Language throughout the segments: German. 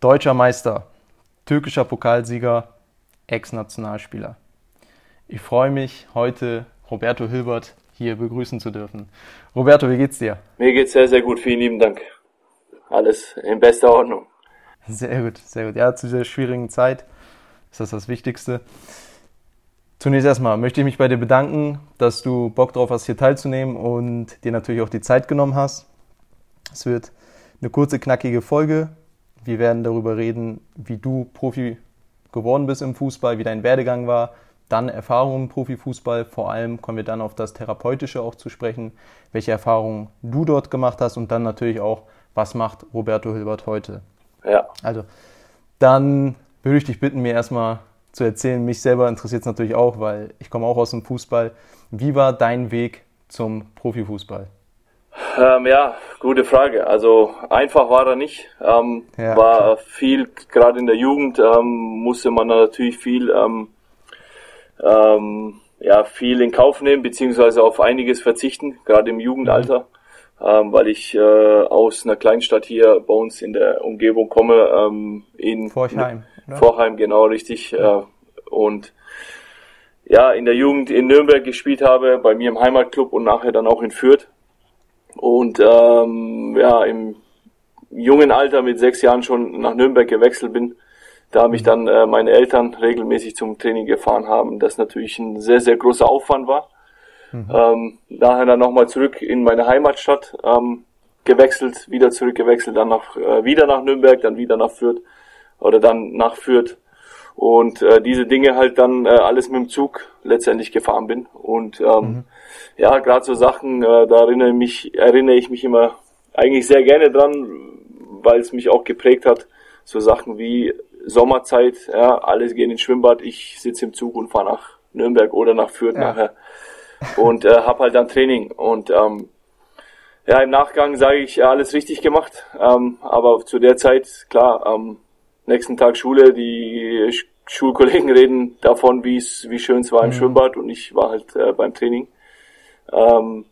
Deutscher Meister, türkischer Pokalsieger, Ex-Nationalspieler. Ich freue mich, heute Roberto Hilbert hier begrüßen zu dürfen. Roberto, wie geht's dir? Mir geht's sehr, sehr gut. Vielen lieben Dank. Alles in bester Ordnung. Sehr gut, sehr gut. Ja, zu dieser schwierigen Zeit ist das das Wichtigste. Zunächst erstmal möchte ich mich bei dir bedanken, dass du Bock drauf hast, hier teilzunehmen und dir natürlich auch die Zeit genommen hast. Es wird eine kurze, knackige Folge. Wir werden darüber reden, wie du Profi geworden bist im Fußball, wie dein Werdegang war, dann Erfahrungen im Profifußball. Vor allem kommen wir dann auf das Therapeutische auch zu sprechen, welche Erfahrungen du dort gemacht hast und dann natürlich auch, was macht Roberto Hilbert heute. Ja. Also, dann würde ich dich bitten, mir erstmal zu erzählen. Mich selber interessiert es natürlich auch, weil ich komme auch aus dem Fußball. Wie war dein Weg zum Profifußball? Ähm, ja, gute Frage. Also einfach war er nicht. Ähm, ja, war klar. viel, gerade in der Jugend ähm, musste man natürlich viel, ähm, ähm, ja, viel in Kauf nehmen, beziehungsweise auf einiges verzichten, gerade im Jugendalter, ähm, weil ich äh, aus einer Kleinstadt hier bei uns in der Umgebung komme, ähm, in Vorheim. Vorheim, genau, richtig. Äh, und ja, in der Jugend in Nürnberg gespielt habe, bei mir im Heimatclub und nachher dann auch in Fürth und ähm, ja, im jungen Alter mit sechs Jahren schon nach Nürnberg gewechselt bin, da mich dann äh, meine Eltern regelmäßig zum Training gefahren haben, das natürlich ein sehr, sehr großer Aufwand war. Mhm. Ähm, daher dann nochmal zurück in meine Heimatstadt ähm, gewechselt, wieder zurückgewechselt, dann nach, äh, wieder nach Nürnberg, dann wieder nach Fürth oder dann nach Fürth und äh, diese Dinge halt dann äh, alles mit dem Zug letztendlich gefahren bin und ähm, mhm. ja gerade so Sachen äh, da erinnere mich erinnere ich mich immer eigentlich sehr gerne dran weil es mich auch geprägt hat so Sachen wie Sommerzeit ja alles gehen ins Schwimmbad ich sitze im Zug und fahre nach Nürnberg oder nach Fürth ja. nachher und äh, habe halt dann Training und ähm, ja im Nachgang sage ich ja, alles richtig gemacht ähm, aber zu der Zeit klar ähm, nächsten Tag Schule, die Schulkollegen reden davon, wie es, wie schön es war im mhm. Schwimmbad und ich war halt äh, beim Training. Ähm,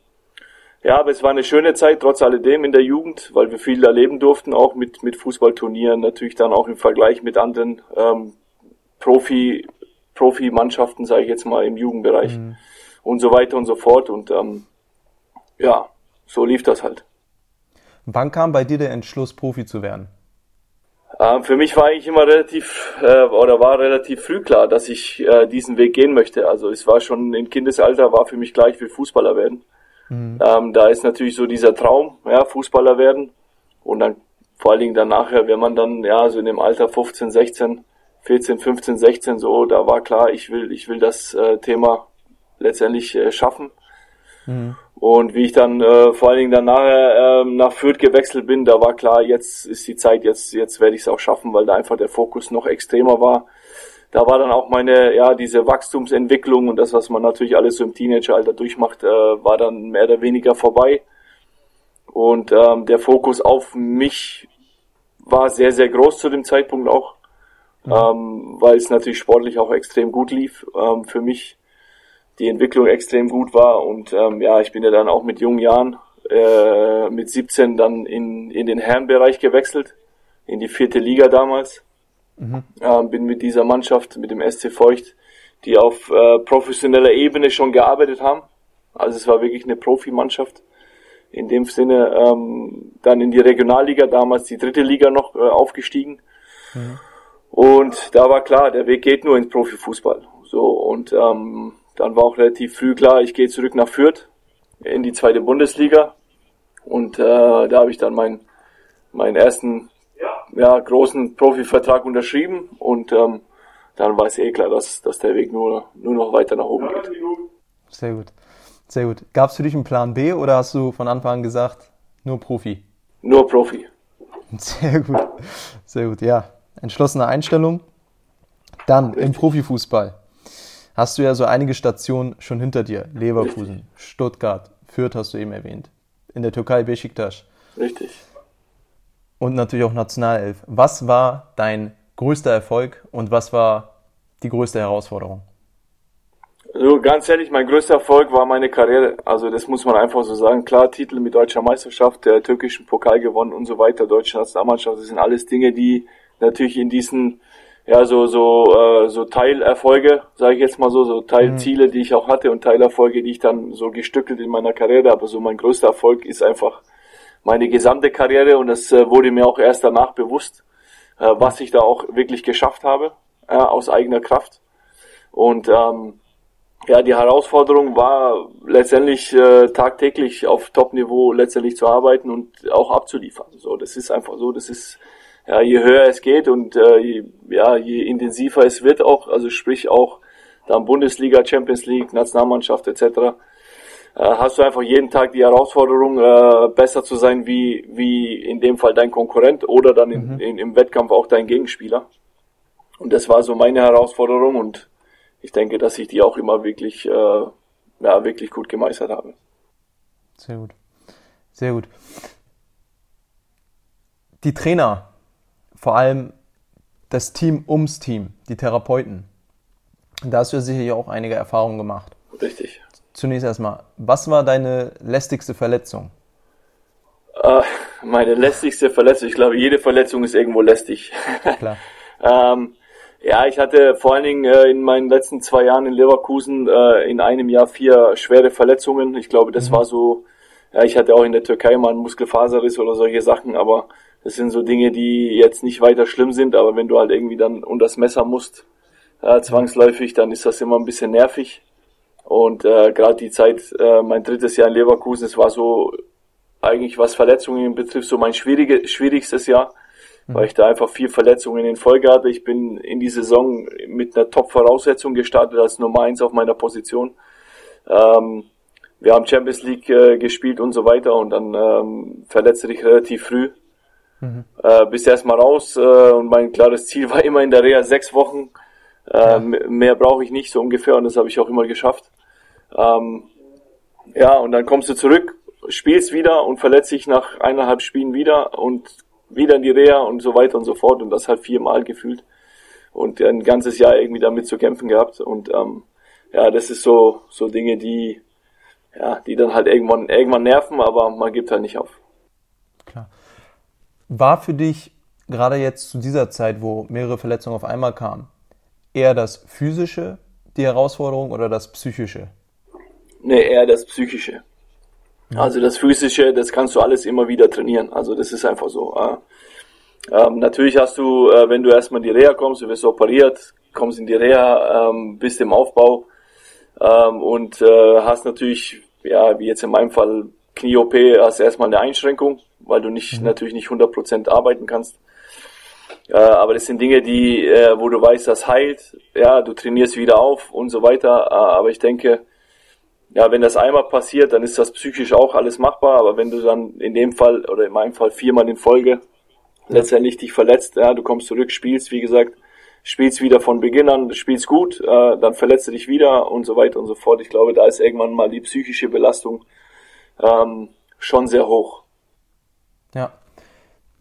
ja, aber es war eine schöne Zeit trotz alledem in der Jugend, weil wir viel erleben durften, auch mit, mit Fußballturnieren, natürlich dann auch im Vergleich mit anderen ähm, Profi, Profi-Mannschaften, sage ich jetzt mal, im Jugendbereich mhm. Und so weiter und so fort. Und ähm, ja, so lief das halt. Wann kam bei dir der Entschluss, Profi zu werden? Ähm, für mich war eigentlich immer relativ äh, oder war relativ früh klar, dass ich äh, diesen Weg gehen möchte. Also es war schon im Kindesalter, war für mich klar, ich will Fußballer werden. Mhm. Ähm, da ist natürlich so dieser Traum, ja, Fußballer werden. Und dann vor allen Dingen dann nachher, wenn man dann, ja, so in dem Alter 15, 16, 14, 15, 16, so, da war klar, ich will, ich will das äh, Thema letztendlich äh, schaffen. Mhm. Und wie ich dann äh, vor allen Dingen dann nachher ähm, nach Fürth gewechselt bin, da war klar, jetzt ist die Zeit, jetzt, jetzt werde ich es auch schaffen, weil da einfach der Fokus noch extremer war. Da war dann auch meine, ja, diese Wachstumsentwicklung und das, was man natürlich alles so im Teenageralter durchmacht, äh, war dann mehr oder weniger vorbei. Und ähm, der Fokus auf mich war sehr, sehr groß zu dem Zeitpunkt auch, mhm. ähm, weil es natürlich sportlich auch extrem gut lief ähm, für mich die Entwicklung extrem gut war und ähm, ja, ich bin ja dann auch mit jungen Jahren äh, mit 17 dann in, in den Herrenbereich gewechselt, in die vierte Liga damals. Mhm. Ähm, bin mit dieser Mannschaft, mit dem SC Feucht, die auf äh, professioneller Ebene schon gearbeitet haben. Also es war wirklich eine Profimannschaft. In dem Sinne ähm, dann in die Regionalliga, damals die dritte Liga noch äh, aufgestiegen. Mhm. Und da war klar, der Weg geht nur ins Profifußball. So und ähm, dann war auch relativ früh klar, ich gehe zurück nach Fürth in die zweite Bundesliga. Und äh, da habe ich dann meinen meinen ersten ja, großen Profivertrag unterschrieben und ähm, dann war es eh klar, dass, dass der Weg nur, nur noch weiter nach oben geht. Sehr gut. Sehr gut. Gab es für dich einen Plan B oder hast du von Anfang an gesagt, nur Profi? Nur Profi. Sehr gut. Sehr gut, ja. Entschlossene Einstellung. Dann Richtig. im Profifußball hast du ja so einige Stationen schon hinter dir. Leverkusen, Richtig. Stuttgart, Fürth hast du eben erwähnt. In der Türkei Besiktas. Richtig. Und natürlich auch Nationalelf. Was war dein größter Erfolg und was war die größte Herausforderung? Also ganz ehrlich, mein größter Erfolg war meine Karriere. Also das muss man einfach so sagen. Klar, Titel mit deutscher Meisterschaft, der türkischen Pokal gewonnen und so weiter, deutsche Nationalmannschaft, das sind alles Dinge, die natürlich in diesen ja so so äh, so Teilerfolge, sage ich jetzt mal so, so Teilziele, mhm. die ich auch hatte und Teilerfolge, die ich dann so gestückelt in meiner Karriere. Aber so mein größter Erfolg ist einfach meine gesamte Karriere und das äh, wurde mir auch erst danach bewusst, äh, was ich da auch wirklich geschafft habe äh, aus eigener Kraft. Und ähm, ja, die Herausforderung war letztendlich äh, tagtäglich auf Top-Niveau letztendlich zu arbeiten und auch abzuliefern. So, das ist einfach so. Das ist ja je höher es geht und äh, je, ja je intensiver es wird auch, also sprich auch dann Bundesliga, Champions League, Nationalmannschaft etc. Äh, hast du einfach jeden Tag die Herausforderung, äh, besser zu sein wie wie in dem Fall dein Konkurrent oder dann in, mhm. in, im Wettkampf auch dein Gegenspieler. Und das war so meine Herausforderung und ich denke, dass ich die auch immer wirklich, äh, ja, wirklich gut gemeistert habe. Sehr gut. Sehr gut. Die Trainer, vor allem das Team ums Team, die Therapeuten, da hast du ja sicherlich auch einige Erfahrungen gemacht. Richtig. Zunächst erstmal, was war deine lästigste Verletzung? Äh, meine lästigste Verletzung, ich glaube, jede Verletzung ist irgendwo lästig. Klar. ähm, ja, ich hatte vor allen Dingen äh, in meinen letzten zwei Jahren in Leverkusen äh, in einem Jahr vier schwere Verletzungen. Ich glaube, das mhm. war so, ja, ich hatte auch in der Türkei mal einen Muskelfaserriss oder solche Sachen, aber das sind so Dinge, die jetzt nicht weiter schlimm sind, aber wenn du halt irgendwie dann unter das Messer musst, äh, zwangsläufig, dann ist das immer ein bisschen nervig. Und äh, gerade die Zeit, äh, mein drittes Jahr in Leverkusen, es war so eigentlich, was Verletzungen betrifft, so mein schwierige, schwierigstes Jahr weil ich da einfach vier Verletzungen in Folge hatte. Ich bin in die Saison mit einer Top-Voraussetzung gestartet als Nummer eins auf meiner Position. Ähm, wir haben Champions League äh, gespielt und so weiter und dann ähm, verletzte ich relativ früh. Mhm. Äh, bis erstmal raus äh, und mein klares Ziel war immer in der Reha sechs Wochen. Äh, ja. Mehr brauche ich nicht so ungefähr und das habe ich auch immer geschafft. Ähm, ja, und dann kommst du zurück, spielst wieder und verletzt dich nach eineinhalb Spielen wieder und wieder in die Reha und so weiter und so fort und das halt viermal gefühlt und ein ganzes Jahr irgendwie damit zu kämpfen gehabt und ähm, ja, das ist so so Dinge, die ja, die dann halt irgendwann irgendwann nerven, aber man gibt halt nicht auf. War für dich gerade jetzt zu dieser Zeit, wo mehrere Verletzungen auf einmal kamen, eher das physische die Herausforderung oder das psychische? Nee, eher das psychische. Also das Physische, das kannst du alles immer wieder trainieren. Also das ist einfach so. Ähm, natürlich hast du, äh, wenn du erstmal in die Reha kommst, du wirst operiert, kommst in die Reha, ähm, bist im Aufbau ähm, und äh, hast natürlich, ja, wie jetzt in meinem Fall Knie-OP, hast erstmal eine Einschränkung, weil du nicht mhm. natürlich nicht 100% arbeiten kannst. Äh, aber das sind Dinge, die, äh, wo du weißt, das heilt, ja, du trainierst wieder auf und so weiter. Äh, aber ich denke, ja, wenn das einmal passiert, dann ist das psychisch auch alles machbar, aber wenn du dann in dem Fall oder in meinem Fall viermal in Folge letztendlich dich verletzt, ja, du kommst zurück, spielst, wie gesagt, spielst wieder von Beginn an, spielst gut, äh, dann verletzt du dich wieder und so weiter und so fort. Ich glaube, da ist irgendwann mal die psychische Belastung ähm, schon sehr hoch. Ja,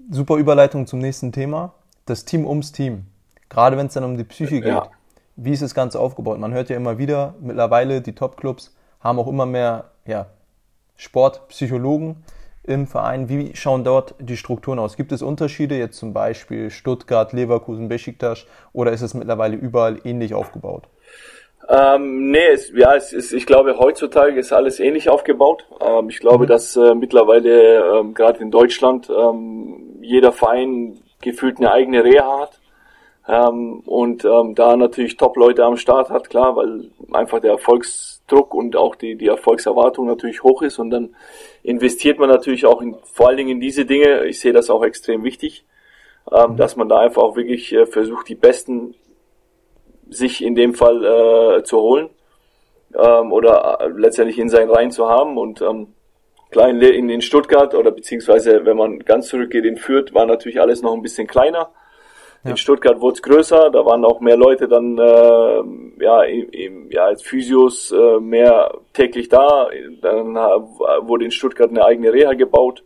super Überleitung zum nächsten Thema. Das Team ums Team. Gerade wenn es dann um die Psyche geht. Ja. Wie ist das Ganze aufgebaut? Man hört ja immer wieder, mittlerweile die Top-Clubs haben auch immer mehr ja, Sportpsychologen im Verein. Wie schauen dort die Strukturen aus? Gibt es Unterschiede, jetzt zum Beispiel Stuttgart, Leverkusen, Besiktas, oder ist es mittlerweile überall ähnlich aufgebaut? Ähm, nee, es, ja, es ist, ich glaube, heutzutage ist alles ähnlich aufgebaut. Ähm, ich glaube, mhm. dass äh, mittlerweile ähm, gerade in Deutschland ähm, jeder Verein gefühlt eine eigene Reha hat. Ähm, und ähm, da natürlich Top-Leute am Start hat, klar, weil einfach der Erfolgs Druck und auch die, die Erfolgserwartung natürlich hoch ist und dann investiert man natürlich auch in, vor allen Dingen in diese Dinge. Ich sehe das auch extrem wichtig, ähm, mhm. dass man da einfach auch wirklich äh, versucht, die Besten sich in dem Fall äh, zu holen ähm, oder äh, letztendlich in seinen Reihen zu haben und ähm, klar in, in, in Stuttgart oder beziehungsweise wenn man ganz zurückgeht in Fürth war natürlich alles noch ein bisschen kleiner ja. In Stuttgart wurde es größer, da waren auch mehr Leute dann äh, ja, im, ja als Physios äh, mehr täglich da. Dann wurde in Stuttgart eine eigene Reha gebaut.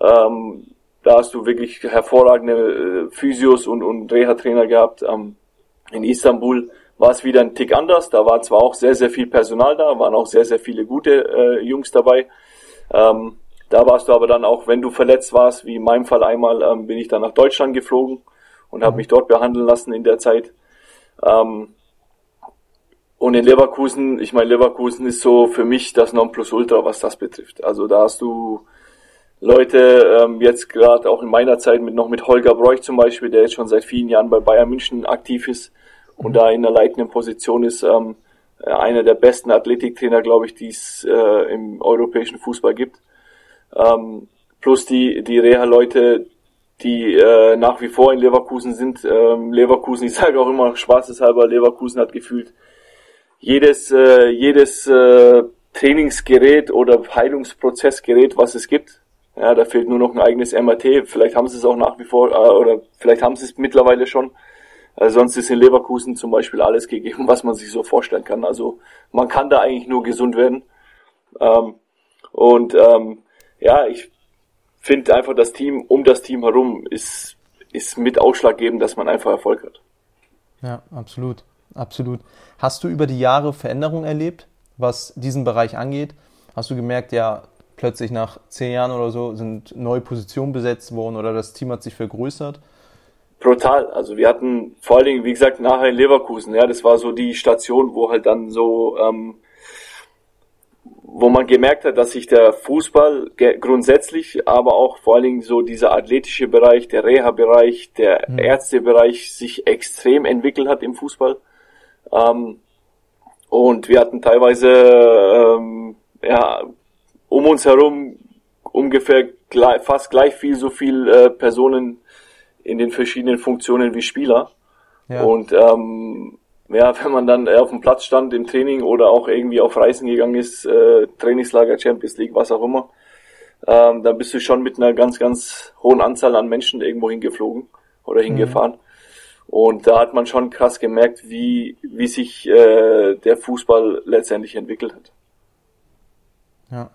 Ähm, da hast du wirklich hervorragende äh, Physios und, und Reha-Trainer gehabt. Ähm, in Istanbul war es wieder ein Tick anders. Da war zwar auch sehr, sehr viel Personal da, waren auch sehr, sehr viele gute äh, Jungs dabei. Ähm, da warst du aber dann auch, wenn du verletzt warst, wie in meinem Fall einmal, ähm, bin ich dann nach Deutschland geflogen und habe mhm. mich dort behandeln lassen in der Zeit. Ähm, und in Leverkusen, ich meine, Leverkusen ist so für mich das Nonplusultra, was das betrifft. Also da hast du Leute, ähm, jetzt gerade auch in meiner Zeit mit noch mit Holger Broich zum Beispiel, der jetzt schon seit vielen Jahren bei Bayern München aktiv ist und da in der leitenden Position ist, ähm, einer der besten Athletiktrainer, glaube ich, die es äh, im europäischen Fußball gibt. Ähm, plus die, die Reha-Leute, die äh, nach wie vor in Leverkusen sind. Ähm, Leverkusen, ich sage auch immer schwarzeshalber, Leverkusen hat gefühlt jedes, äh, jedes äh, Trainingsgerät oder Heilungsprozessgerät, was es gibt. Ja, da fehlt nur noch ein eigenes MRT. Vielleicht haben sie es auch nach wie vor, äh, oder vielleicht haben sie es mittlerweile schon. Äh, sonst ist in Leverkusen zum Beispiel alles gegeben, was man sich so vorstellen kann. Also man kann da eigentlich nur gesund werden. Ähm, und ähm, ja, ich finde einfach das Team um das Team herum ist, ist mit ausschlaggebend, dass man einfach Erfolg hat. Ja, absolut. Absolut. Hast du über die Jahre Veränderungen erlebt, was diesen Bereich angeht? Hast du gemerkt, ja, plötzlich nach zehn Jahren oder so sind neue Positionen besetzt worden oder das Team hat sich vergrößert? Brutal. Also wir hatten vor allen Dingen, wie gesagt, nachher in Leverkusen, ja, das war so die Station, wo halt dann so, ähm, wo man gemerkt hat, dass sich der Fußball grundsätzlich, aber auch vor allen Dingen so dieser athletische Bereich, der Reha-Bereich, der mhm. Ärztebereich sich extrem entwickelt hat im Fußball. Ähm, und wir hatten teilweise ähm, ja, um uns herum ungefähr gleich, fast gleich viel so viel äh, Personen in den verschiedenen Funktionen wie Spieler. Ja. Und ähm, ja, wenn man dann auf dem Platz stand im Training oder auch irgendwie auf Reisen gegangen ist, äh, Trainingslager, Champions League, was auch immer, ähm, dann bist du schon mit einer ganz, ganz hohen Anzahl an Menschen irgendwo hingeflogen oder mhm. hingefahren. Mhm. Und da hat man schon krass gemerkt, wie, wie sich äh, der Fußball letztendlich entwickelt hat. Ja.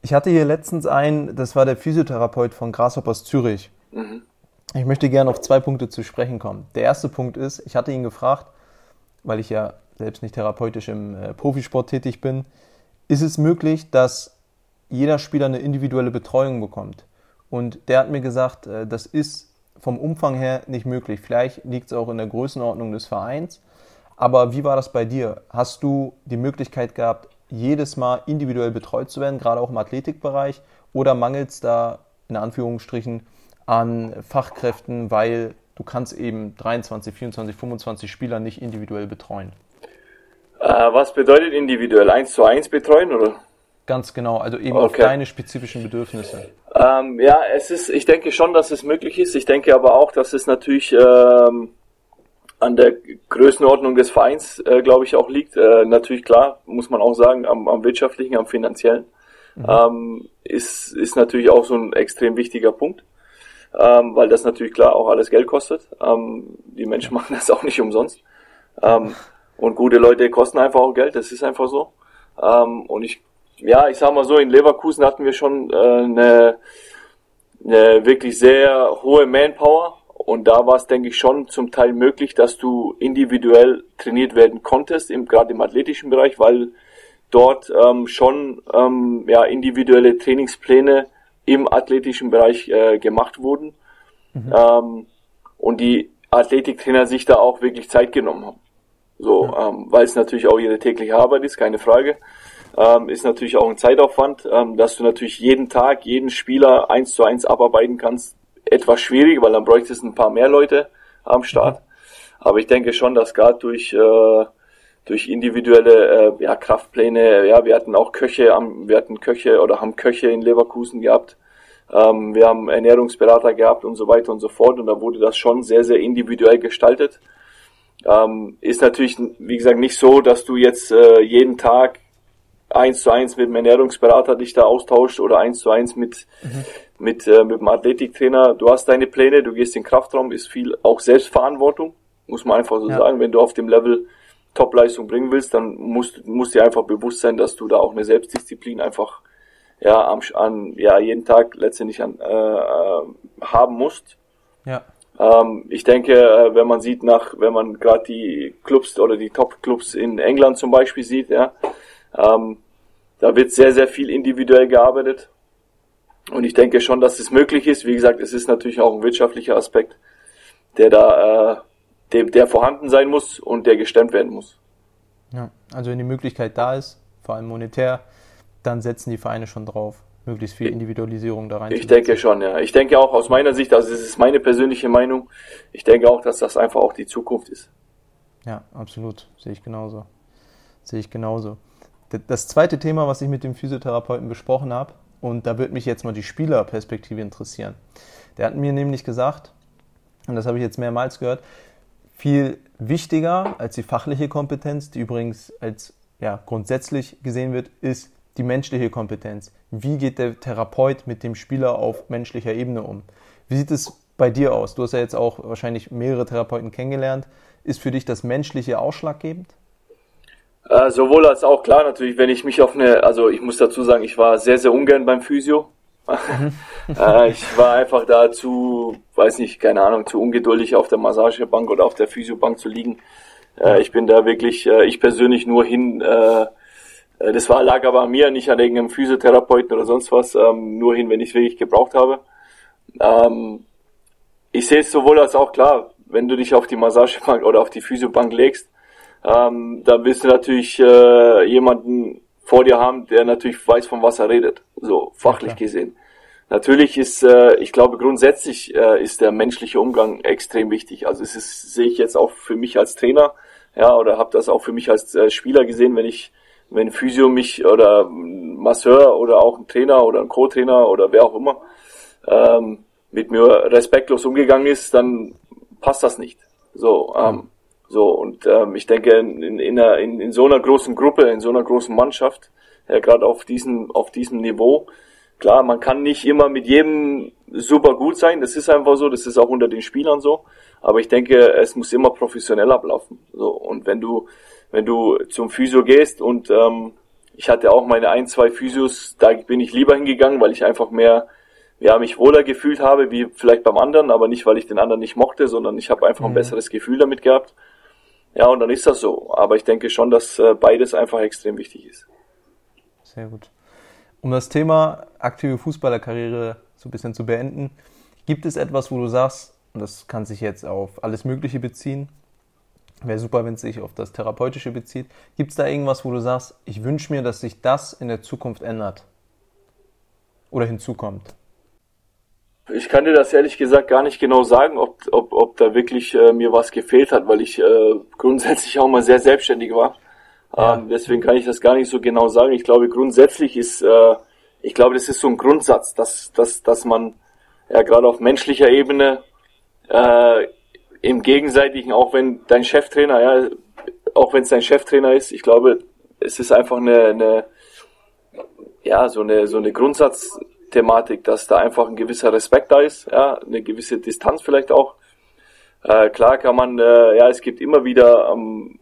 Ich hatte hier letztens einen, das war der Physiotherapeut von Grasshoppers Zürich. Ich möchte gerne auf zwei Punkte zu sprechen kommen. Der erste Punkt ist, ich hatte ihn gefragt, weil ich ja selbst nicht therapeutisch im äh, Profisport tätig bin, ist es möglich, dass jeder Spieler eine individuelle Betreuung bekommt? Und der hat mir gesagt, äh, das ist vom Umfang her nicht möglich. Vielleicht liegt es auch in der Größenordnung des Vereins. Aber wie war das bei dir? Hast du die Möglichkeit gehabt, jedes Mal individuell betreut zu werden, gerade auch im Athletikbereich? Oder mangelt es da in Anführungsstrichen an Fachkräften, weil du kannst eben 23, 24, 25 Spieler nicht individuell betreuen? Äh, was bedeutet individuell? Eins zu eins betreuen oder? Ganz genau, also eben okay. auf deine spezifischen Bedürfnisse. Ähm, ja, es ist, ich denke schon, dass es möglich ist. Ich denke aber auch, dass es natürlich ähm, an der Größenordnung des Vereins, äh, glaube ich, auch liegt. Äh, natürlich klar, muss man auch sagen, am, am wirtschaftlichen, am finanziellen. Mhm. Ähm, ist, ist natürlich auch so ein extrem wichtiger Punkt, ähm, weil das natürlich klar auch alles Geld kostet. Ähm, die Menschen machen das auch nicht umsonst. Ähm, und gute Leute kosten einfach auch Geld, das ist einfach so. Ähm, und ich ja, ich sag mal so, in Leverkusen hatten wir schon äh, eine, eine wirklich sehr hohe Manpower und da war es, denke ich, schon zum Teil möglich, dass du individuell trainiert werden konntest, im, gerade im athletischen Bereich, weil dort ähm, schon ähm, ja, individuelle Trainingspläne im athletischen Bereich äh, gemacht wurden mhm. ähm, und die Athletiktrainer sich da auch wirklich Zeit genommen haben. So, ja. ähm, weil es natürlich auch ihre tägliche Arbeit ist, keine Frage ähm, ist natürlich auch ein Zeitaufwand, ähm, dass du natürlich jeden Tag jeden Spieler eins zu eins abarbeiten kannst. Etwas schwierig, weil dann bräuchtest du ein paar mehr Leute am Start. Aber ich denke schon, dass gerade durch äh, durch individuelle äh, ja, Kraftpläne, ja, wir hatten auch Köche, wir hatten Köche oder haben Köche in Leverkusen gehabt, ähm, wir haben Ernährungsberater gehabt und so weiter und so fort und da wurde das schon sehr, sehr individuell gestaltet. Ähm, ist natürlich, wie gesagt, nicht so, dass du jetzt äh, jeden Tag eins zu eins mit dem Ernährungsberater dich da austauscht oder eins zu eins mit, mhm. mit, äh, mit dem Athletiktrainer. Du hast deine Pläne, du gehst in den Kraftraum, ist viel auch Selbstverantwortung, muss man einfach so ja. sagen. Wenn du auf dem Level Topleistung bringen willst, dann musst, musst dir einfach bewusst sein, dass du da auch eine Selbstdisziplin einfach ja, am, an, ja, jeden Tag letztendlich an, äh, äh haben musst. Ja. Ähm, ich denke, äh, wenn man sieht nach, wenn man gerade die Clubs oder die Top-Clubs in England zum Beispiel sieht, ja, ähm, da wird sehr, sehr viel individuell gearbeitet. Und ich denke schon, dass es möglich ist. Wie gesagt, es ist natürlich auch ein wirtschaftlicher Aspekt, der da, äh, der, der vorhanden sein muss und der gestemmt werden muss. Ja, also wenn die Möglichkeit da ist, vor allem monetär, dann setzen die Vereine schon drauf, möglichst viel Individualisierung da rein. Ich denke schon, ja. Ich denke auch aus meiner Sicht, also es ist meine persönliche Meinung, ich denke auch, dass das einfach auch die Zukunft ist. Ja, absolut. Sehe ich genauso. Sehe ich genauso. Das zweite Thema, was ich mit dem Physiotherapeuten besprochen habe, und da würde mich jetzt mal die Spielerperspektive interessieren. Der hat mir nämlich gesagt, und das habe ich jetzt mehrmals gehört, viel wichtiger als die fachliche Kompetenz, die übrigens als ja, grundsätzlich gesehen wird, ist die menschliche Kompetenz. Wie geht der Therapeut mit dem Spieler auf menschlicher Ebene um? Wie sieht es bei dir aus? Du hast ja jetzt auch wahrscheinlich mehrere Therapeuten kennengelernt. Ist für dich das Menschliche ausschlaggebend? Äh, sowohl als auch klar natürlich, wenn ich mich auf eine, also ich muss dazu sagen, ich war sehr, sehr ungern beim Physio. Mhm. äh, ich war einfach da zu, weiß nicht, keine Ahnung, zu ungeduldig auf der Massagebank oder auf der Physiobank zu liegen. Äh, ich bin da wirklich, äh, ich persönlich nur hin, äh, äh, das war, lag aber an mir, nicht an irgendeinem Physiotherapeuten oder sonst was, ähm, nur hin, wenn ich es wirklich gebraucht habe. Ähm, ich sehe es sowohl als auch klar, wenn du dich auf die Massagebank oder auf die Physiobank legst, ähm, da willst du natürlich äh, jemanden vor dir haben, der natürlich weiß, von was er redet, so fachlich ja, gesehen. Natürlich ist, äh, ich glaube, grundsätzlich äh, ist der menschliche Umgang extrem wichtig. Also es ist, sehe ich jetzt auch für mich als Trainer, ja, oder habe das auch für mich als äh, Spieler gesehen, wenn ich, wenn Physio mich oder Masseur oder auch ein Trainer oder ein Co-Trainer oder wer auch immer ähm, mit mir respektlos umgegangen ist, dann passt das nicht. So, ähm, so, und ähm, ich denke, in, in, einer, in, in so einer großen Gruppe, in so einer großen Mannschaft, ja, gerade auf diesem, auf diesem Niveau, klar, man kann nicht immer mit jedem super gut sein, das ist einfach so, das ist auch unter den Spielern so, aber ich denke, es muss immer professionell ablaufen. So, und wenn du, wenn du zum Physio gehst und ähm, ich hatte auch meine ein, zwei Physios, da bin ich lieber hingegangen, weil ich einfach mehr, ja, mich wohler gefühlt habe, wie vielleicht beim anderen, aber nicht, weil ich den anderen nicht mochte, sondern ich habe einfach ein mhm. besseres Gefühl damit gehabt. Ja, und dann ist das so. Aber ich denke schon, dass äh, beides einfach extrem wichtig ist. Sehr gut. Um das Thema aktive Fußballerkarriere so ein bisschen zu beenden, gibt es etwas, wo du sagst, und das kann sich jetzt auf alles Mögliche beziehen, wäre super, wenn es sich auf das Therapeutische bezieht, gibt es da irgendwas, wo du sagst, ich wünsche mir, dass sich das in der Zukunft ändert oder hinzukommt? Ich kann dir das ehrlich gesagt gar nicht genau sagen, ob, ob, ob da wirklich äh, mir was gefehlt hat, weil ich äh, grundsätzlich auch mal sehr selbstständig war. Ja. Ähm, deswegen kann ich das gar nicht so genau sagen. Ich glaube, grundsätzlich ist, äh, ich glaube, das ist so ein Grundsatz, dass, dass, dass man ja gerade auf menschlicher Ebene äh, im Gegenseitigen, auch wenn dein Cheftrainer, ja, auch wenn es dein Cheftrainer ist, ich glaube, es ist einfach eine, eine ja, so eine, so eine Grundsatz, Thematik, dass da einfach ein gewisser Respekt da ist, ja, eine gewisse Distanz vielleicht auch. Äh, klar kann man, äh, ja, es gibt immer wieder ähm,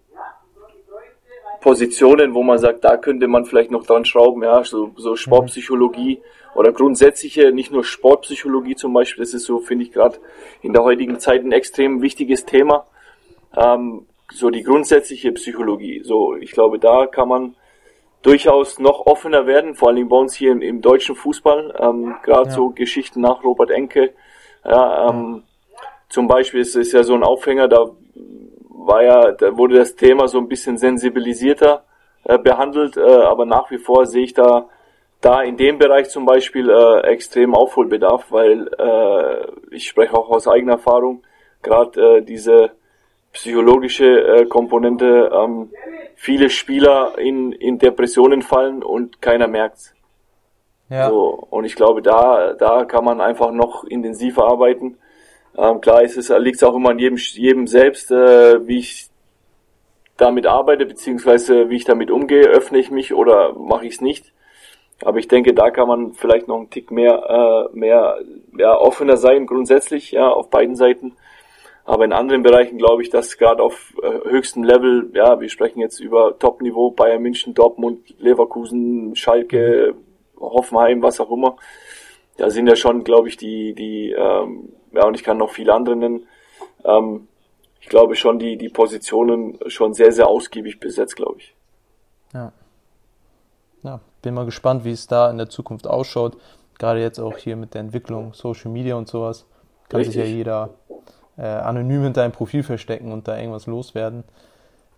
Positionen, wo man sagt, da könnte man vielleicht noch dran schrauben, ja, so, so Sportpsychologie oder grundsätzliche, nicht nur Sportpsychologie zum Beispiel, das ist so, finde ich gerade in der heutigen Zeit ein extrem wichtiges Thema. Ähm, so die grundsätzliche Psychologie, so ich glaube, da kann man durchaus noch offener werden, vor allem bei uns hier im, im deutschen Fußball. Ähm, Gerade ja. so Geschichten nach Robert Enke. Ja, ähm, Zum Beispiel ist es ja so ein Aufhänger, da war ja, da wurde das Thema so ein bisschen sensibilisierter äh, behandelt, äh, aber nach wie vor sehe ich da da in dem Bereich zum Beispiel äh, extrem Aufholbedarf, weil äh, ich spreche auch aus eigener Erfahrung, gerade äh, diese psychologische äh, Komponente. Ähm, viele Spieler in, in Depressionen fallen und keiner merkt's. Ja. So, und ich glaube, da, da kann man einfach noch intensiver arbeiten. Ähm, klar ist es, liegt es auch immer an jedem, jedem selbst, äh, wie ich damit arbeite, beziehungsweise wie ich damit umgehe, öffne ich mich oder mache ich es nicht. Aber ich denke, da kann man vielleicht noch einen Tick mehr, äh, mehr ja, offener sein, grundsätzlich, ja, auf beiden Seiten. Aber in anderen Bereichen glaube ich, dass gerade auf äh, höchstem Level, ja, wir sprechen jetzt über Top-Niveau, Bayern München, Dortmund, Leverkusen, Schalke, Hoffenheim, was auch immer. Da sind ja schon, glaube ich, die, die, ähm, ja, und ich kann noch viele andere nennen. Ähm, ich glaube schon, die, die Positionen schon sehr, sehr ausgiebig besetzt, glaube ich. Ja. Ja, bin mal gespannt, wie es da in der Zukunft ausschaut. Gerade jetzt auch hier mit der Entwicklung Social Media und sowas. Kann Richtig. sich ja jeder äh, anonym hinter einem Profil verstecken und da irgendwas loswerden.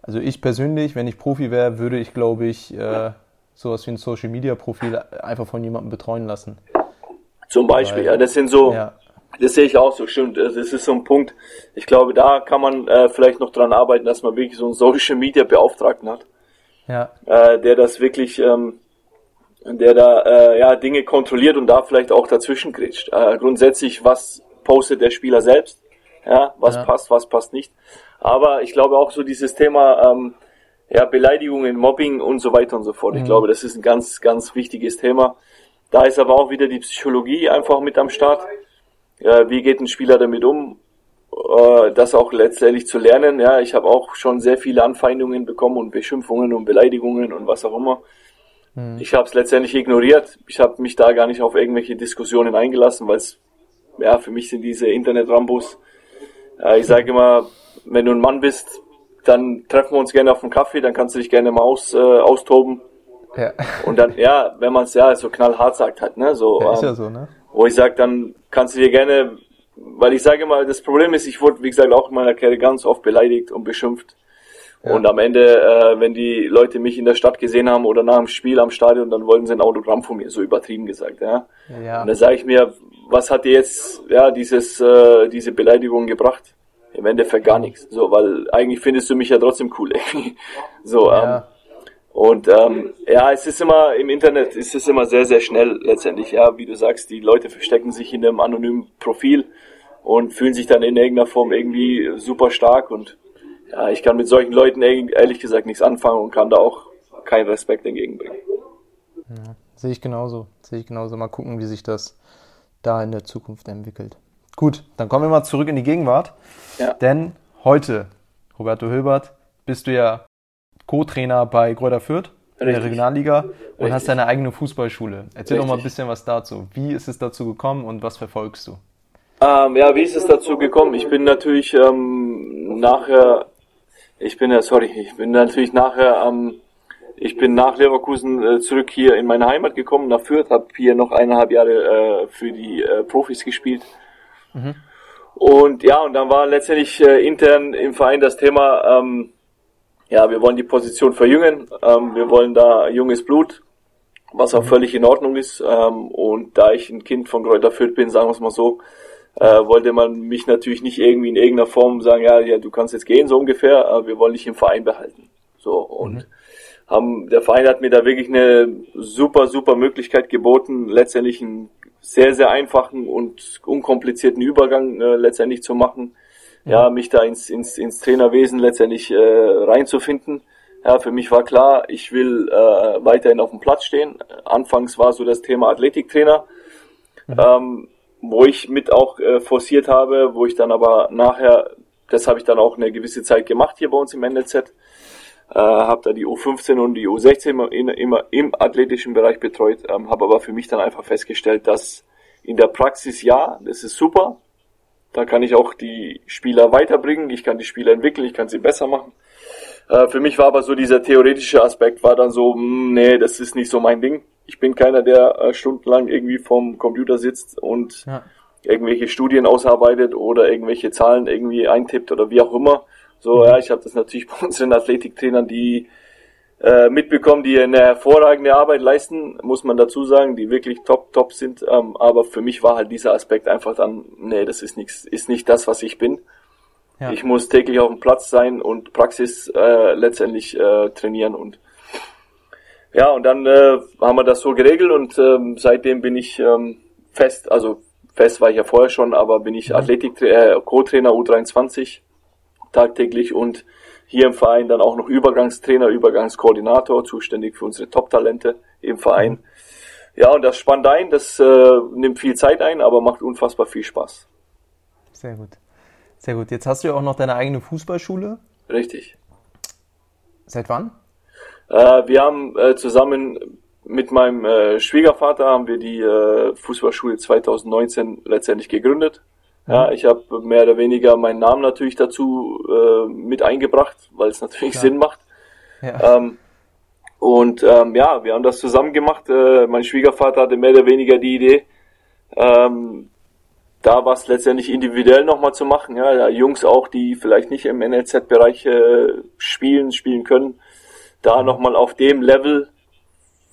Also ich persönlich, wenn ich Profi wäre, würde ich, glaube ich, äh, sowas wie ein Social Media Profil einfach von jemandem betreuen lassen. Zum Beispiel, Weil, ja, das sind so, ja. Das sehe ich auch so, stimmt. Das ist so ein Punkt. Ich glaube, da kann man äh, vielleicht noch dran arbeiten, dass man wirklich so einen Social Media Beauftragten hat. Ja. Äh, der das wirklich, ähm, der da äh, ja Dinge kontrolliert und da vielleicht auch dazwischen grätscht. Äh, grundsätzlich, was postet der Spieler selbst? Ja, was ja. passt, was passt nicht. Aber ich glaube auch so dieses Thema ähm, ja, Beleidigungen, Mobbing und so weiter und so fort. Mhm. Ich glaube, das ist ein ganz, ganz wichtiges Thema. Da ist aber auch wieder die Psychologie einfach mit am Start. Äh, wie geht ein Spieler damit um? Äh, das auch letztendlich zu lernen. Ja, ich habe auch schon sehr viele Anfeindungen bekommen und Beschimpfungen und Beleidigungen und was auch immer. Mhm. Ich habe es letztendlich ignoriert. Ich habe mich da gar nicht auf irgendwelche Diskussionen eingelassen, weil es ja für mich sind diese Internet-Rambos. Äh, ich sage immer, wenn du ein Mann bist, dann treffen wir uns gerne auf einen Kaffee, dann kannst du dich gerne mal aus, äh, austoben. Ja. Und dann, ja, wenn man es ja so knallhart sagt halt, ne? So, ja, ist ja ähm, so, ne? Wo ich sage, dann kannst du dir gerne, weil ich sage immer, das Problem ist, ich wurde, wie gesagt, auch in meiner Karriere ganz oft beleidigt und beschimpft. Ja. Und am Ende, äh, wenn die Leute mich in der Stadt gesehen haben oder nach dem Spiel am Stadion, dann wollten sie ein Autogramm von mir, so übertrieben gesagt, ja. ja. Und dann sage ich mir, was hat dir jetzt ja dieses äh, diese Beleidigung gebracht? Im Endeffekt gar nichts. So, weil eigentlich findest du mich ja trotzdem cool. so, ja. ähm, und ähm, ja, es ist immer im Internet, es ist immer sehr, sehr schnell letztendlich. Ja, wie du sagst, die Leute verstecken sich in einem anonymen Profil und fühlen sich dann in irgendeiner Form irgendwie super stark. Und ja, ich kann mit solchen Leuten ehrlich gesagt nichts anfangen und kann da auch keinen Respekt entgegenbringen. Ja, sehe ich genauso. Sehe ich genauso. Mal gucken, wie sich das da in der Zukunft entwickelt. Gut, dann kommen wir mal zurück in die Gegenwart. Ja. Denn heute, Roberto Hilbert, bist du ja Co-Trainer bei Gräuter Fürth in der Regionalliga und Richtig. hast deine eigene Fußballschule. Erzähl Richtig. doch mal ein bisschen was dazu. Wie ist es dazu gekommen und was verfolgst du? Ähm, ja, wie ist es dazu gekommen? Ich bin natürlich ähm, nachher, ich bin ja, sorry, ich bin natürlich nachher, ähm, ich bin nach Leverkusen äh, zurück hier in meine Heimat gekommen, nach Fürth, habe hier noch eineinhalb Jahre äh, für die äh, Profis gespielt. Mhm. Und ja, und dann war letztendlich äh, intern im Verein das Thema, ähm, ja, wir wollen die Position verjüngen, ähm, wir wollen da junges Blut, was auch mhm. völlig in Ordnung ist. Ähm, und da ich ein Kind von Kräuter Fürth bin, sagen wir es mal so, äh, wollte man mich natürlich nicht irgendwie in irgendeiner Form sagen, ja, ja, du kannst jetzt gehen, so ungefähr, äh, wir wollen dich im Verein behalten. So, und mhm. haben, der Verein hat mir da wirklich eine super, super Möglichkeit geboten, letztendlich ein sehr, sehr einfachen und unkomplizierten Übergang äh, letztendlich zu machen. Ja, mich da ins, ins, ins Trainerwesen letztendlich äh, reinzufinden. Ja, für mich war klar, ich will äh, weiterhin auf dem Platz stehen. Anfangs war so das Thema Athletiktrainer, mhm. ähm, wo ich mit auch äh, forciert habe, wo ich dann aber nachher, das habe ich dann auch eine gewisse Zeit gemacht hier bei uns im NLZ, äh, habe da die U15 und die U16 immer, immer im athletischen Bereich betreut, ähm, habe aber für mich dann einfach festgestellt, dass in der Praxis ja, das ist super. Da kann ich auch die Spieler weiterbringen, ich kann die Spieler entwickeln, ich kann sie besser machen. Äh, für mich war aber so dieser theoretische Aspekt, war dann so, mh, hm, nee, das ist nicht so mein Ding. Ich bin keiner, der äh, stundenlang irgendwie vorm Computer sitzt und ja. irgendwelche Studien ausarbeitet oder irgendwelche Zahlen irgendwie eintippt oder wie auch immer. So, mhm. ja, ich habe das natürlich bei unseren Athletiktrainern, die äh, mitbekommen, die eine hervorragende Arbeit leisten, muss man dazu sagen, die wirklich top, top sind. Ähm, aber für mich war halt dieser Aspekt einfach dann, nee, das ist nichts, ist nicht das, was ich bin. Ja. Ich muss täglich auf dem Platz sein und Praxis äh, letztendlich äh, trainieren und ja, und dann äh, haben wir das so geregelt und ähm, seitdem bin ich ähm, fest, also fest war ich ja vorher schon, aber bin ich mhm. Athletik äh, Co-Trainer U23 tagtäglich und hier im Verein dann auch noch Übergangstrainer, Übergangskoordinator, zuständig für unsere Top-Talente im Verein. Ja, und das spannt ein, das äh, nimmt viel Zeit ein, aber macht unfassbar viel Spaß. Sehr gut. Sehr gut. Jetzt hast du ja auch noch deine eigene Fußballschule. Richtig. Seit wann? Äh, wir haben äh, zusammen mit meinem äh, Schwiegervater haben wir die äh, Fußballschule 2019 letztendlich gegründet. Ja, ich habe mehr oder weniger meinen Namen natürlich dazu äh, mit eingebracht, weil es natürlich Klar. Sinn macht. Ja. Ähm, und ähm, ja, wir haben das zusammen gemacht. Äh, mein Schwiegervater hatte mehr oder weniger die Idee, ähm, da was letztendlich individuell nochmal zu machen. Ja, Jungs auch, die vielleicht nicht im NLZ-Bereich äh, spielen, spielen können, da nochmal auf dem Level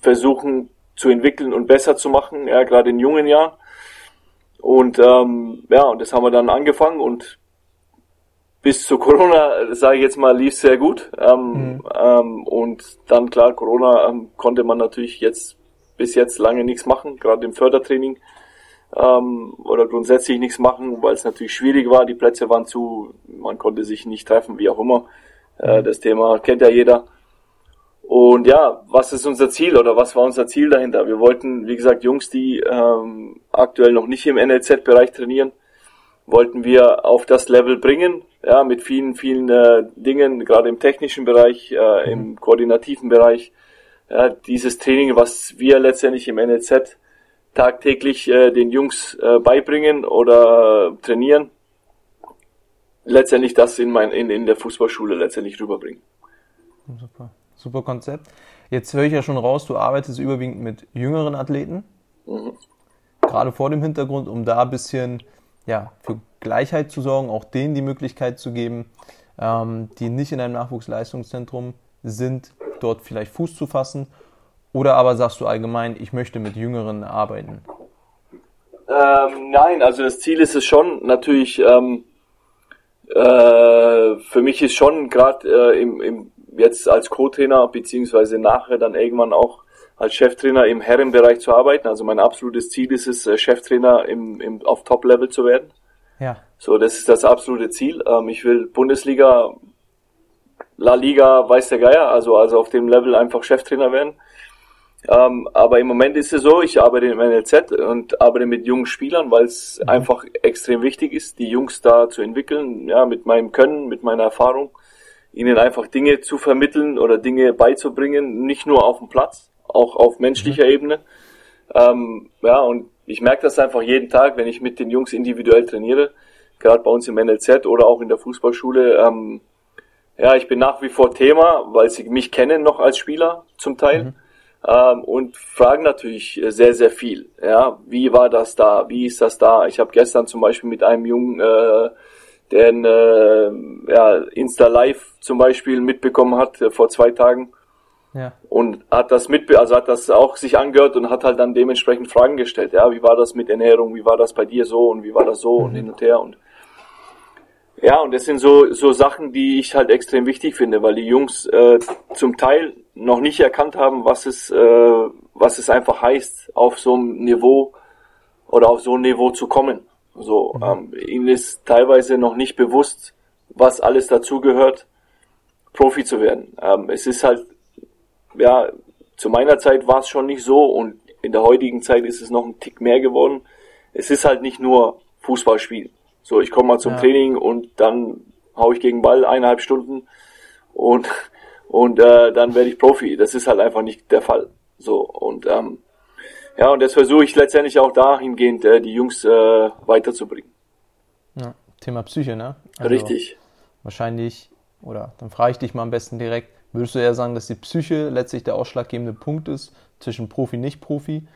versuchen zu entwickeln und besser zu machen, ja, gerade in jungen Jahren. Und ähm, ja, und das haben wir dann angefangen und bis zu Corona, sage ich jetzt mal, lief sehr gut. Ähm, mhm. ähm, und dann klar, Corona ähm, konnte man natürlich jetzt bis jetzt lange nichts machen, gerade im Fördertraining ähm, oder grundsätzlich nichts machen, weil es natürlich schwierig war. Die Plätze waren zu, man konnte sich nicht treffen, wie auch immer. Äh, mhm. das Thema kennt ja jeder. Und ja, was ist unser Ziel oder was war unser Ziel dahinter? Wir wollten, wie gesagt, Jungs, die ähm, aktuell noch nicht im NLZ-Bereich trainieren, wollten wir auf das Level bringen, ja, mit vielen, vielen äh, Dingen, gerade im technischen Bereich, äh, im mhm. koordinativen Bereich. Ja, dieses Training, was wir letztendlich im NLZ tagtäglich äh, den Jungs äh, beibringen oder trainieren, letztendlich das in, mein, in, in der Fußballschule letztendlich rüberbringen. Super. Super Konzept. Jetzt höre ich ja schon raus, du arbeitest überwiegend mit jüngeren Athleten. Mhm. Gerade vor dem Hintergrund, um da ein bisschen ja, für Gleichheit zu sorgen, auch denen die Möglichkeit zu geben, ähm, die nicht in einem Nachwuchsleistungszentrum sind, dort vielleicht Fuß zu fassen. Oder aber sagst du allgemein, ich möchte mit Jüngeren arbeiten? Ähm, nein, also das Ziel ist es schon, natürlich, ähm, äh, für mich ist schon gerade äh, im, im jetzt als Co-Trainer beziehungsweise nachher dann irgendwann auch als Cheftrainer im Herrenbereich zu arbeiten. Also mein absolutes Ziel ist es, äh, Cheftrainer im, im, auf Top-Level zu werden. Ja. So, das ist das absolute Ziel. Ähm, ich will Bundesliga, La Liga, weiß der Geier, also, also auf dem Level einfach Cheftrainer werden. Ähm, aber im Moment ist es so, ich arbeite im NLZ und arbeite mit jungen Spielern, weil es mhm. einfach extrem wichtig ist, die Jungs da zu entwickeln, ja, mit meinem Können, mit meiner Erfahrung ihnen einfach Dinge zu vermitteln oder Dinge beizubringen, nicht nur auf dem Platz, auch auf menschlicher mhm. Ebene. Ähm, ja, und ich merke das einfach jeden Tag, wenn ich mit den Jungs individuell trainiere, gerade bei uns im NLZ oder auch in der Fußballschule. Ähm, ja, ich bin nach wie vor Thema, weil sie mich kennen noch als Spieler zum Teil. Mhm. Ähm, und fragen natürlich sehr, sehr viel. Ja, wie war das da? Wie ist das da? Ich habe gestern zum Beispiel mit einem Jungen äh, der in, äh, ja, Insta Live zum Beispiel mitbekommen hat äh, vor zwei Tagen. Ja. Und hat das mit, also hat das auch sich angehört und hat halt dann dementsprechend Fragen gestellt. Ja, wie war das mit Ernährung? Wie war das bei dir so? Und wie war das so? Mhm. Und hin und her und, ja, und das sind so, so Sachen, die ich halt extrem wichtig finde, weil die Jungs äh, zum Teil noch nicht erkannt haben, was es, äh, was es einfach heißt, auf so einem Niveau oder auf so ein Niveau zu kommen. So, mhm. ähm, ihnen ist teilweise noch nicht bewusst, was alles dazugehört, Profi zu werden. Ähm, es ist halt, ja, zu meiner Zeit war es schon nicht so und in der heutigen Zeit ist es noch ein Tick mehr geworden. Es ist halt nicht nur Fußballspiel. So, ich komme mal zum ja. Training und dann hau ich gegen Ball eineinhalb Stunden und und äh, dann werde ich Profi. Das ist halt einfach nicht der Fall. So und ähm, ja, und das versuche ich letztendlich auch dahingehend, äh, die Jungs äh, weiterzubringen. Ja, Thema Psyche, ne? Also Richtig. Wahrscheinlich, oder dann frage ich dich mal am besten direkt, würdest du eher sagen, dass die Psyche letztlich der ausschlaggebende Punkt ist zwischen Profi, Nicht-Profi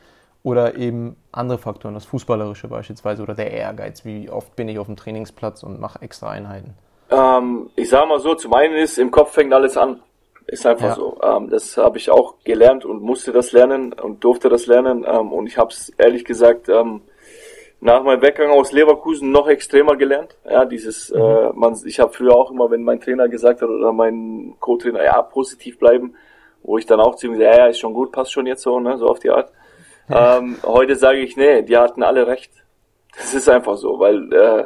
oder eben andere Faktoren, das Fußballerische beispielsweise oder der Ehrgeiz, wie oft bin ich auf dem Trainingsplatz und mache extra Einheiten? Ähm, ich sage mal so, zum einen ist, im Kopf fängt alles an. Ist einfach ja. so. Ähm, das habe ich auch gelernt und musste das lernen und durfte das lernen. Ähm, und ich habe es ehrlich gesagt ähm, nach meinem Weggang aus Leverkusen noch extremer gelernt. Ja, dieses, mhm. äh, man, ich habe früher auch immer, wenn mein Trainer gesagt hat oder mein Co-Trainer, ja, positiv bleiben, wo ich dann auch gesagt, ja, ja, ist schon gut, passt schon jetzt so, ne, so auf die Art. Ähm, heute sage ich, nee, die hatten alle recht. Das ist einfach so, weil äh,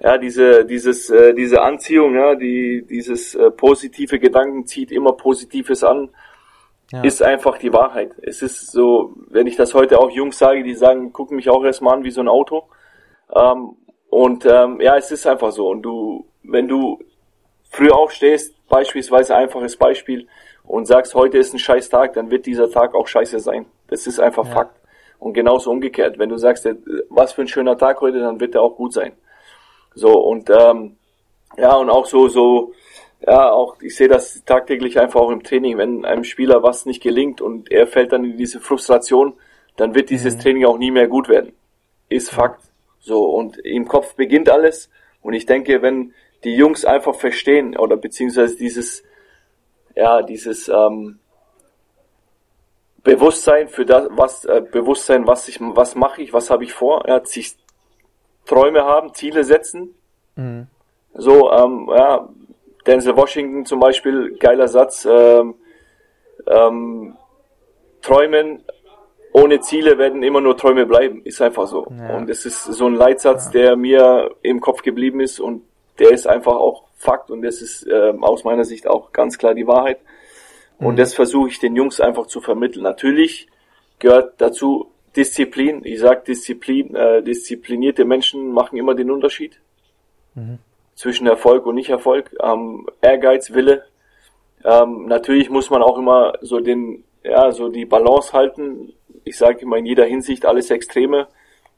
ja, diese, dieses, äh, diese Anziehung, ja, die, dieses äh, positive Gedanken zieht immer Positives an, ja. ist einfach die Wahrheit. Es ist so, wenn ich das heute auch Jungs sage, die sagen, gucken mich auch erstmal an wie so ein Auto. Ähm, und ähm, ja, es ist einfach so. Und du, wenn du früh aufstehst, beispielsweise einfaches Beispiel, und sagst, heute ist ein scheiß Tag, dann wird dieser Tag auch scheiße sein. Das ist einfach ja. Fakt. Und genauso umgekehrt. Wenn du sagst, was für ein schöner Tag heute, dann wird er auch gut sein. So, und ähm, ja, und auch so, so, ja, auch, ich sehe das tagtäglich einfach auch im Training, wenn einem Spieler was nicht gelingt und er fällt dann in diese Frustration, dann wird dieses mhm. Training auch nie mehr gut werden. Ist Fakt. So, und im Kopf beginnt alles. Und ich denke, wenn die Jungs einfach verstehen oder beziehungsweise dieses, ja, dieses ähm, Bewusstsein für das, was äh, Bewusstsein, was ich, was mache ich, was habe ich vor, ja, sich Träume haben, Ziele setzen. Mhm. So, ähm, ja, Denzel Washington zum Beispiel, geiler Satz. Ähm, ähm, Träumen ohne Ziele werden immer nur Träume bleiben, ist einfach so. Ja. Und es ist so ein Leitsatz, ja. der mir im Kopf geblieben ist und der ist einfach auch Fakt und das ist äh, aus meiner Sicht auch ganz klar die Wahrheit. Und mhm. das versuche ich den Jungs einfach zu vermitteln. Natürlich gehört dazu Disziplin. Ich sage Disziplin, äh, disziplinierte Menschen machen immer den Unterschied mhm. zwischen Erfolg und Nicht-Erfolg. Ähm, Ehrgeiz, Wille. Ähm, natürlich muss man auch immer so den, ja, so die Balance halten. Ich sage immer in jeder Hinsicht alles Extreme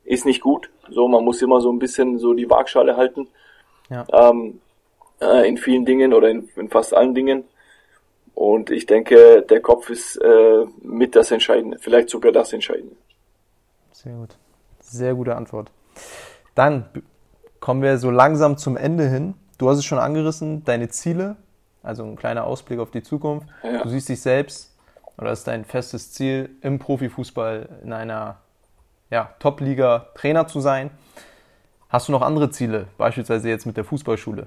ist nicht gut. So, man muss immer so ein bisschen so die Waagschale halten. Ja. Ähm, äh, in vielen Dingen oder in, in, fast allen Dingen. Und ich denke, der Kopf ist äh, mit das Entscheidende, vielleicht sogar das Entscheidende. Sehr gut. Sehr gute Antwort. Dann kommen wir so langsam zum Ende hin. Du hast es schon angerissen, deine Ziele, also ein kleiner Ausblick auf die Zukunft. Ja. Du siehst dich selbst, oder ist dein festes Ziel, im Profifußball in einer ja, Top-Liga Trainer zu sein. Hast du noch andere Ziele, beispielsweise jetzt mit der Fußballschule?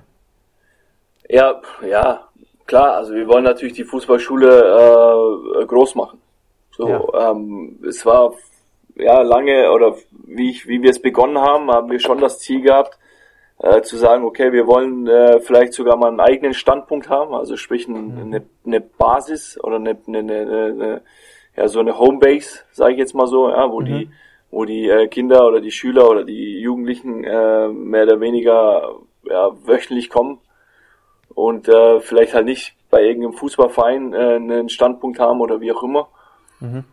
Ja, ja, klar. Also wir wollen natürlich die Fußballschule äh, groß machen. So, ja. ähm, es war ja lange oder wie ich, wie wir es begonnen haben, haben wir schon das Ziel gehabt, äh, zu sagen, okay, wir wollen äh, vielleicht sogar mal einen eigenen Standpunkt haben, also sprich ein, mhm. eine, eine Basis oder eine, eine, eine, ja so eine Homebase, sage ich jetzt mal so, ja, wo mhm. die wo die äh, Kinder oder die Schüler oder die Jugendlichen äh, mehr oder weniger ja, wöchentlich kommen und äh, vielleicht halt nicht bei irgendeinem Fußballverein äh, einen Standpunkt haben oder wie auch immer. Mhm.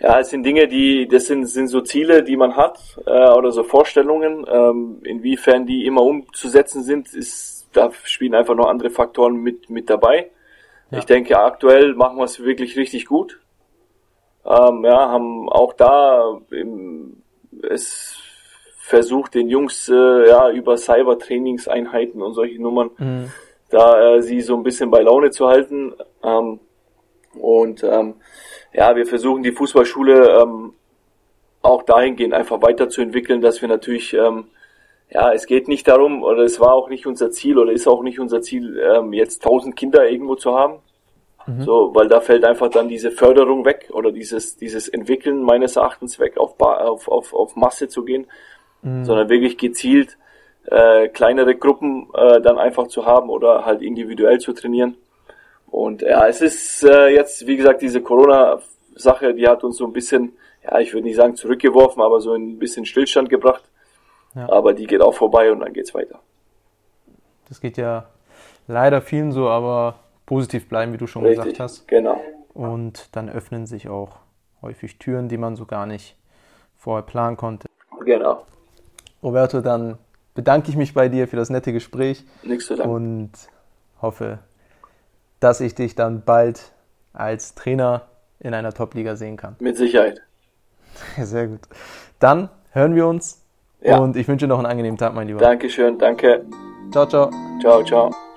Ja, es sind Dinge, die, das sind, sind so Ziele, die man hat äh, oder so Vorstellungen. Ähm, inwiefern die immer umzusetzen sind, ist, da spielen einfach noch andere Faktoren mit, mit dabei. Ja. Ich denke, aktuell machen wir es wirklich richtig gut. Ähm, ja, haben auch da im, es versucht, den Jungs äh, ja über Cyber-Trainingseinheiten und solche Nummern mhm da äh, sie so ein bisschen bei Laune zu halten. Ähm, und ähm, ja, wir versuchen die Fußballschule ähm, auch dahingehend einfach weiterzuentwickeln, dass wir natürlich, ähm, ja, es geht nicht darum, oder es war auch nicht unser Ziel, oder ist auch nicht unser Ziel, ähm, jetzt tausend Kinder irgendwo zu haben. Mhm. So, weil da fällt einfach dann diese Förderung weg oder dieses, dieses Entwickeln meines Erachtens weg, auf, auf, auf, auf Masse zu gehen, mhm. sondern wirklich gezielt äh, kleinere Gruppen äh, dann einfach zu haben oder halt individuell zu trainieren. Und ja, es ist äh, jetzt, wie gesagt, diese Corona-Sache, die hat uns so ein bisschen, ja, ich würde nicht sagen zurückgeworfen, aber so ein bisschen Stillstand gebracht. Ja. Aber die geht auch vorbei und dann geht's weiter. Das geht ja leider vielen so, aber positiv bleiben, wie du schon Richtig, gesagt hast. Genau. Und dann öffnen sich auch häufig Türen, die man so gar nicht vorher planen konnte. Genau. Roberto, dann bedanke ich mich bei dir für das nette Gespräch. Nichts zu danken. Und hoffe, dass ich dich dann bald als Trainer in einer Top-Liga sehen kann. Mit Sicherheit. Sehr gut. Dann hören wir uns ja. und ich wünsche noch einen angenehmen Tag, mein Lieber. Dankeschön, danke. Ciao, ciao. Ciao, ciao.